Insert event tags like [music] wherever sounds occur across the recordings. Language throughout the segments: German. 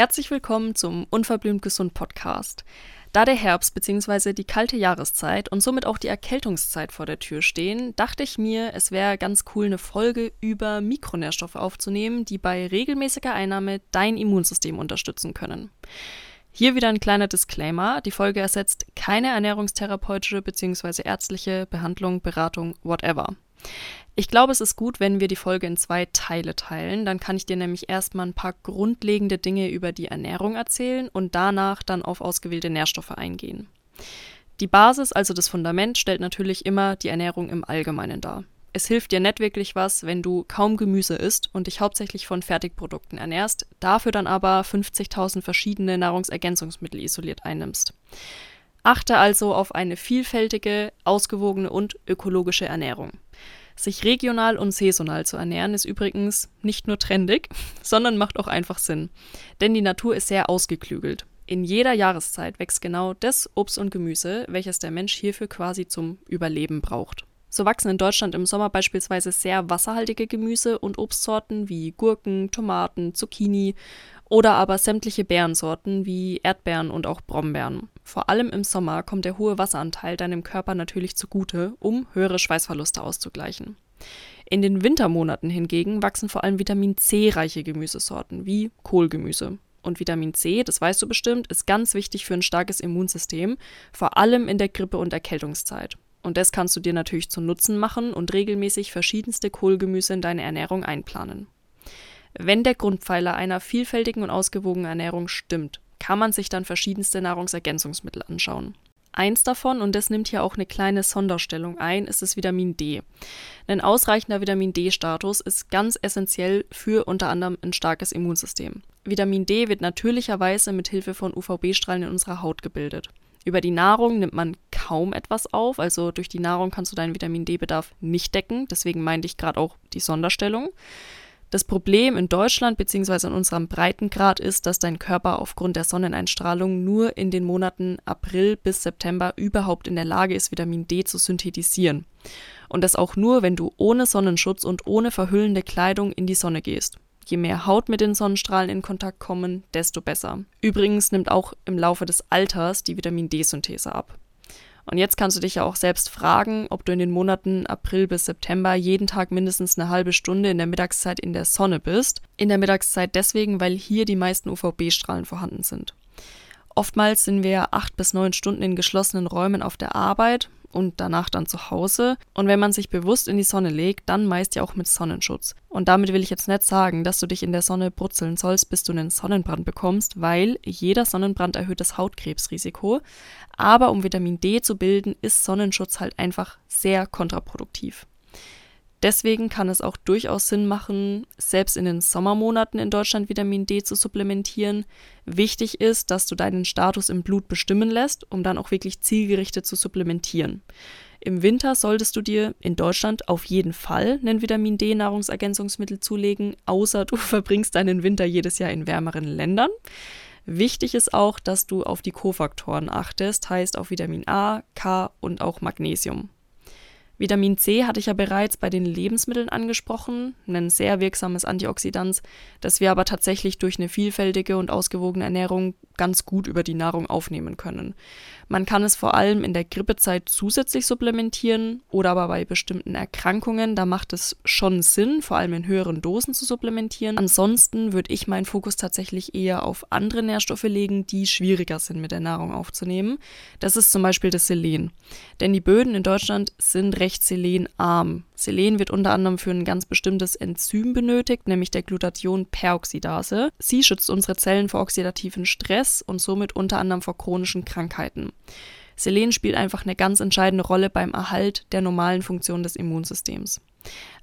Herzlich willkommen zum Unverblümt Gesund Podcast. Da der Herbst bzw. die kalte Jahreszeit und somit auch die Erkältungszeit vor der Tür stehen, dachte ich mir, es wäre ganz cool, eine Folge über Mikronährstoffe aufzunehmen, die bei regelmäßiger Einnahme dein Immunsystem unterstützen können. Hier wieder ein kleiner Disclaimer. Die Folge ersetzt keine ernährungstherapeutische bzw. ärztliche Behandlung, Beratung, whatever. Ich glaube, es ist gut, wenn wir die Folge in zwei Teile teilen. Dann kann ich dir nämlich erstmal ein paar grundlegende Dinge über die Ernährung erzählen und danach dann auf ausgewählte Nährstoffe eingehen. Die Basis, also das Fundament, stellt natürlich immer die Ernährung im Allgemeinen dar. Es hilft dir nicht wirklich was, wenn du kaum Gemüse isst und dich hauptsächlich von Fertigprodukten ernährst, dafür dann aber 50.000 verschiedene Nahrungsergänzungsmittel isoliert einnimmst. Achte also auf eine vielfältige, ausgewogene und ökologische Ernährung. Sich regional und saisonal zu ernähren ist übrigens nicht nur trendig, [laughs] sondern macht auch einfach Sinn. Denn die Natur ist sehr ausgeklügelt. In jeder Jahreszeit wächst genau das Obst und Gemüse, welches der Mensch hierfür quasi zum Überleben braucht. So wachsen in Deutschland im Sommer beispielsweise sehr wasserhaltige Gemüse und Obstsorten wie Gurken, Tomaten, Zucchini oder aber sämtliche Beerensorten wie Erdbeeren und auch Brombeeren. Vor allem im Sommer kommt der hohe Wasseranteil deinem Körper natürlich zugute, um höhere Schweißverluste auszugleichen. In den Wintermonaten hingegen wachsen vor allem Vitamin C-reiche Gemüsesorten wie Kohlgemüse. Und Vitamin C, das weißt du bestimmt, ist ganz wichtig für ein starkes Immunsystem, vor allem in der Grippe- und Erkältungszeit. Und das kannst du dir natürlich zu Nutzen machen und regelmäßig verschiedenste Kohlgemüse in deine Ernährung einplanen. Wenn der Grundpfeiler einer vielfältigen und ausgewogenen Ernährung stimmt, kann man sich dann verschiedenste Nahrungsergänzungsmittel anschauen. Eins davon, und das nimmt hier auch eine kleine Sonderstellung ein, ist das Vitamin D. Ein ausreichender Vitamin D-Status ist ganz essentiell für unter anderem ein starkes Immunsystem. Vitamin D wird natürlicherweise mit Hilfe von UVB-Strahlen in unserer Haut gebildet. Über die Nahrung nimmt man kaum etwas auf, also durch die Nahrung kannst du deinen Vitamin D-Bedarf nicht decken, deswegen meinte ich gerade auch die Sonderstellung. Das Problem in Deutschland bzw. in unserem Breitengrad ist, dass dein Körper aufgrund der Sonneneinstrahlung nur in den Monaten April bis September überhaupt in der Lage ist, Vitamin D zu synthetisieren. Und das auch nur, wenn du ohne Sonnenschutz und ohne verhüllende Kleidung in die Sonne gehst. Je mehr Haut mit den Sonnenstrahlen in Kontakt kommen, desto besser. Übrigens nimmt auch im Laufe des Alters die Vitamin D-Synthese ab. Und jetzt kannst du dich ja auch selbst fragen, ob du in den Monaten April bis September jeden Tag mindestens eine halbe Stunde in der Mittagszeit in der Sonne bist. In der Mittagszeit deswegen, weil hier die meisten UVB-Strahlen vorhanden sind. Oftmals sind wir acht bis neun Stunden in geschlossenen Räumen auf der Arbeit und danach dann zu Hause. Und wenn man sich bewusst in die Sonne legt, dann meist ja auch mit Sonnenschutz. Und damit will ich jetzt nicht sagen, dass du dich in der Sonne brutzeln sollst, bis du einen Sonnenbrand bekommst, weil jeder Sonnenbrand erhöht das Hautkrebsrisiko. Aber um Vitamin D zu bilden, ist Sonnenschutz halt einfach sehr kontraproduktiv. Deswegen kann es auch durchaus Sinn machen, selbst in den Sommermonaten in Deutschland Vitamin D zu supplementieren. Wichtig ist, dass du deinen Status im Blut bestimmen lässt, um dann auch wirklich zielgerichtet zu supplementieren. Im Winter solltest du dir in Deutschland auf jeden Fall einen Vitamin D Nahrungsergänzungsmittel zulegen, außer du [laughs] verbringst deinen Winter jedes Jahr in wärmeren Ländern. Wichtig ist auch, dass du auf die Kofaktoren achtest, heißt auf Vitamin A, K und auch Magnesium. Vitamin C hatte ich ja bereits bei den Lebensmitteln angesprochen, ein sehr wirksames Antioxidant, das wir aber tatsächlich durch eine vielfältige und ausgewogene Ernährung ganz gut über die Nahrung aufnehmen können. Man kann es vor allem in der Grippezeit zusätzlich supplementieren oder aber bei bestimmten Erkrankungen, da macht es schon Sinn, vor allem in höheren Dosen zu supplementieren. Ansonsten würde ich meinen Fokus tatsächlich eher auf andere Nährstoffe legen, die schwieriger sind mit der Nahrung aufzunehmen. Das ist zum Beispiel das Selen. Denn die Böden in Deutschland sind recht selenarm. Selen wird unter anderem für ein ganz bestimmtes Enzym benötigt, nämlich der Glutathion-Peroxidase. Sie schützt unsere Zellen vor oxidativen Stress und somit unter anderem vor chronischen Krankheiten. Selen spielt einfach eine ganz entscheidende Rolle beim Erhalt der normalen Funktion des Immunsystems.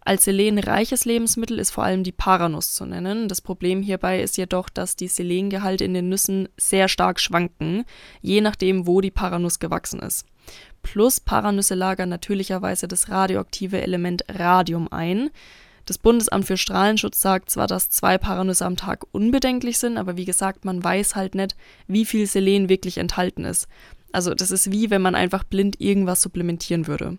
Als selenreiches Lebensmittel ist vor allem die Paranuss zu nennen. Das Problem hierbei ist jedoch, dass die Selengehalte in den Nüssen sehr stark schwanken, je nachdem, wo die Paranuss gewachsen ist. Plus Paranüsse lagern natürlicherweise das radioaktive Element Radium ein. Das Bundesamt für Strahlenschutz sagt zwar, dass zwei Paranüsse am Tag unbedenklich sind, aber wie gesagt, man weiß halt nicht, wie viel Selen wirklich enthalten ist. Also das ist wie, wenn man einfach blind irgendwas supplementieren würde.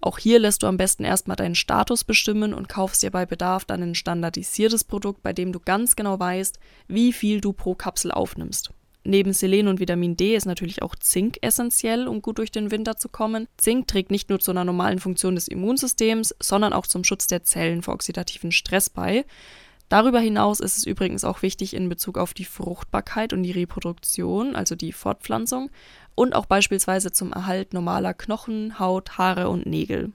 Auch hier lässt du am besten erstmal deinen Status bestimmen und kaufst dir bei Bedarf dann ein standardisiertes Produkt, bei dem du ganz genau weißt, wie viel du pro Kapsel aufnimmst. Neben Selen und Vitamin D ist natürlich auch Zink essentiell, um gut durch den Winter zu kommen. Zink trägt nicht nur zu einer normalen Funktion des Immunsystems, sondern auch zum Schutz der Zellen vor oxidativen Stress bei. Darüber hinaus ist es übrigens auch wichtig in Bezug auf die Fruchtbarkeit und die Reproduktion, also die Fortpflanzung, und auch beispielsweise zum Erhalt normaler Knochen, Haut, Haare und Nägel.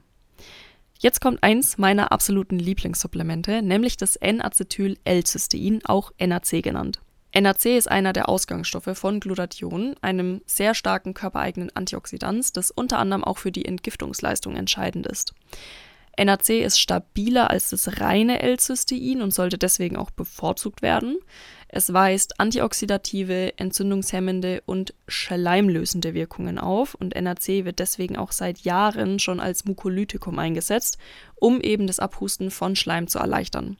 Jetzt kommt eins meiner absoluten Lieblingssupplemente, nämlich das N-Acetyl-L-Cystein, auch NAC genannt. NAC ist einer der Ausgangsstoffe von Glutathion, einem sehr starken körpereigenen Antioxidant, das unter anderem auch für die Entgiftungsleistung entscheidend ist. NAC ist stabiler als das reine L-Cystein und sollte deswegen auch bevorzugt werden. Es weist antioxidative, entzündungshemmende und schleimlösende Wirkungen auf und NAC wird deswegen auch seit Jahren schon als Mukolytikum eingesetzt, um eben das Abhusten von Schleim zu erleichtern.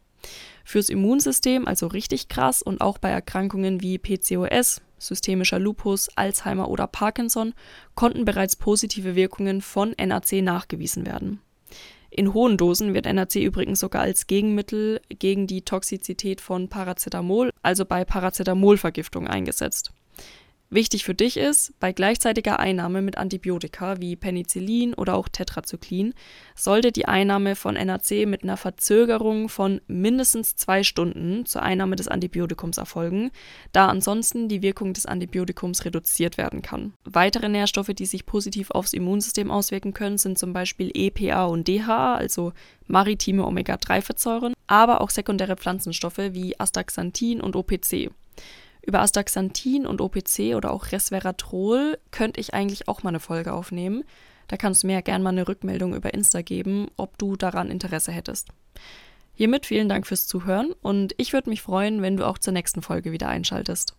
Fürs Immunsystem also richtig krass und auch bei Erkrankungen wie PCOS, systemischer Lupus, Alzheimer oder Parkinson konnten bereits positive Wirkungen von NAC nachgewiesen werden. In hohen Dosen wird NAC übrigens sogar als Gegenmittel gegen die Toxizität von Paracetamol, also bei Paracetamolvergiftung, eingesetzt. Wichtig für dich ist, bei gleichzeitiger Einnahme mit Antibiotika wie Penicillin oder auch Tetrazyklin sollte die Einnahme von NAC mit einer Verzögerung von mindestens zwei Stunden zur Einnahme des Antibiotikums erfolgen, da ansonsten die Wirkung des Antibiotikums reduziert werden kann. Weitere Nährstoffe, die sich positiv aufs Immunsystem auswirken können, sind zum Beispiel EPA und DHA, also maritime Omega-3-Fettsäuren, aber auch sekundäre Pflanzenstoffe wie Astaxanthin und OPC. Über Astaxanthin und OPC oder auch Resveratrol könnte ich eigentlich auch mal eine Folge aufnehmen. Da kannst du mir ja gerne mal eine Rückmeldung über Insta geben, ob du daran Interesse hättest. Hiermit vielen Dank fürs Zuhören und ich würde mich freuen, wenn du auch zur nächsten Folge wieder einschaltest.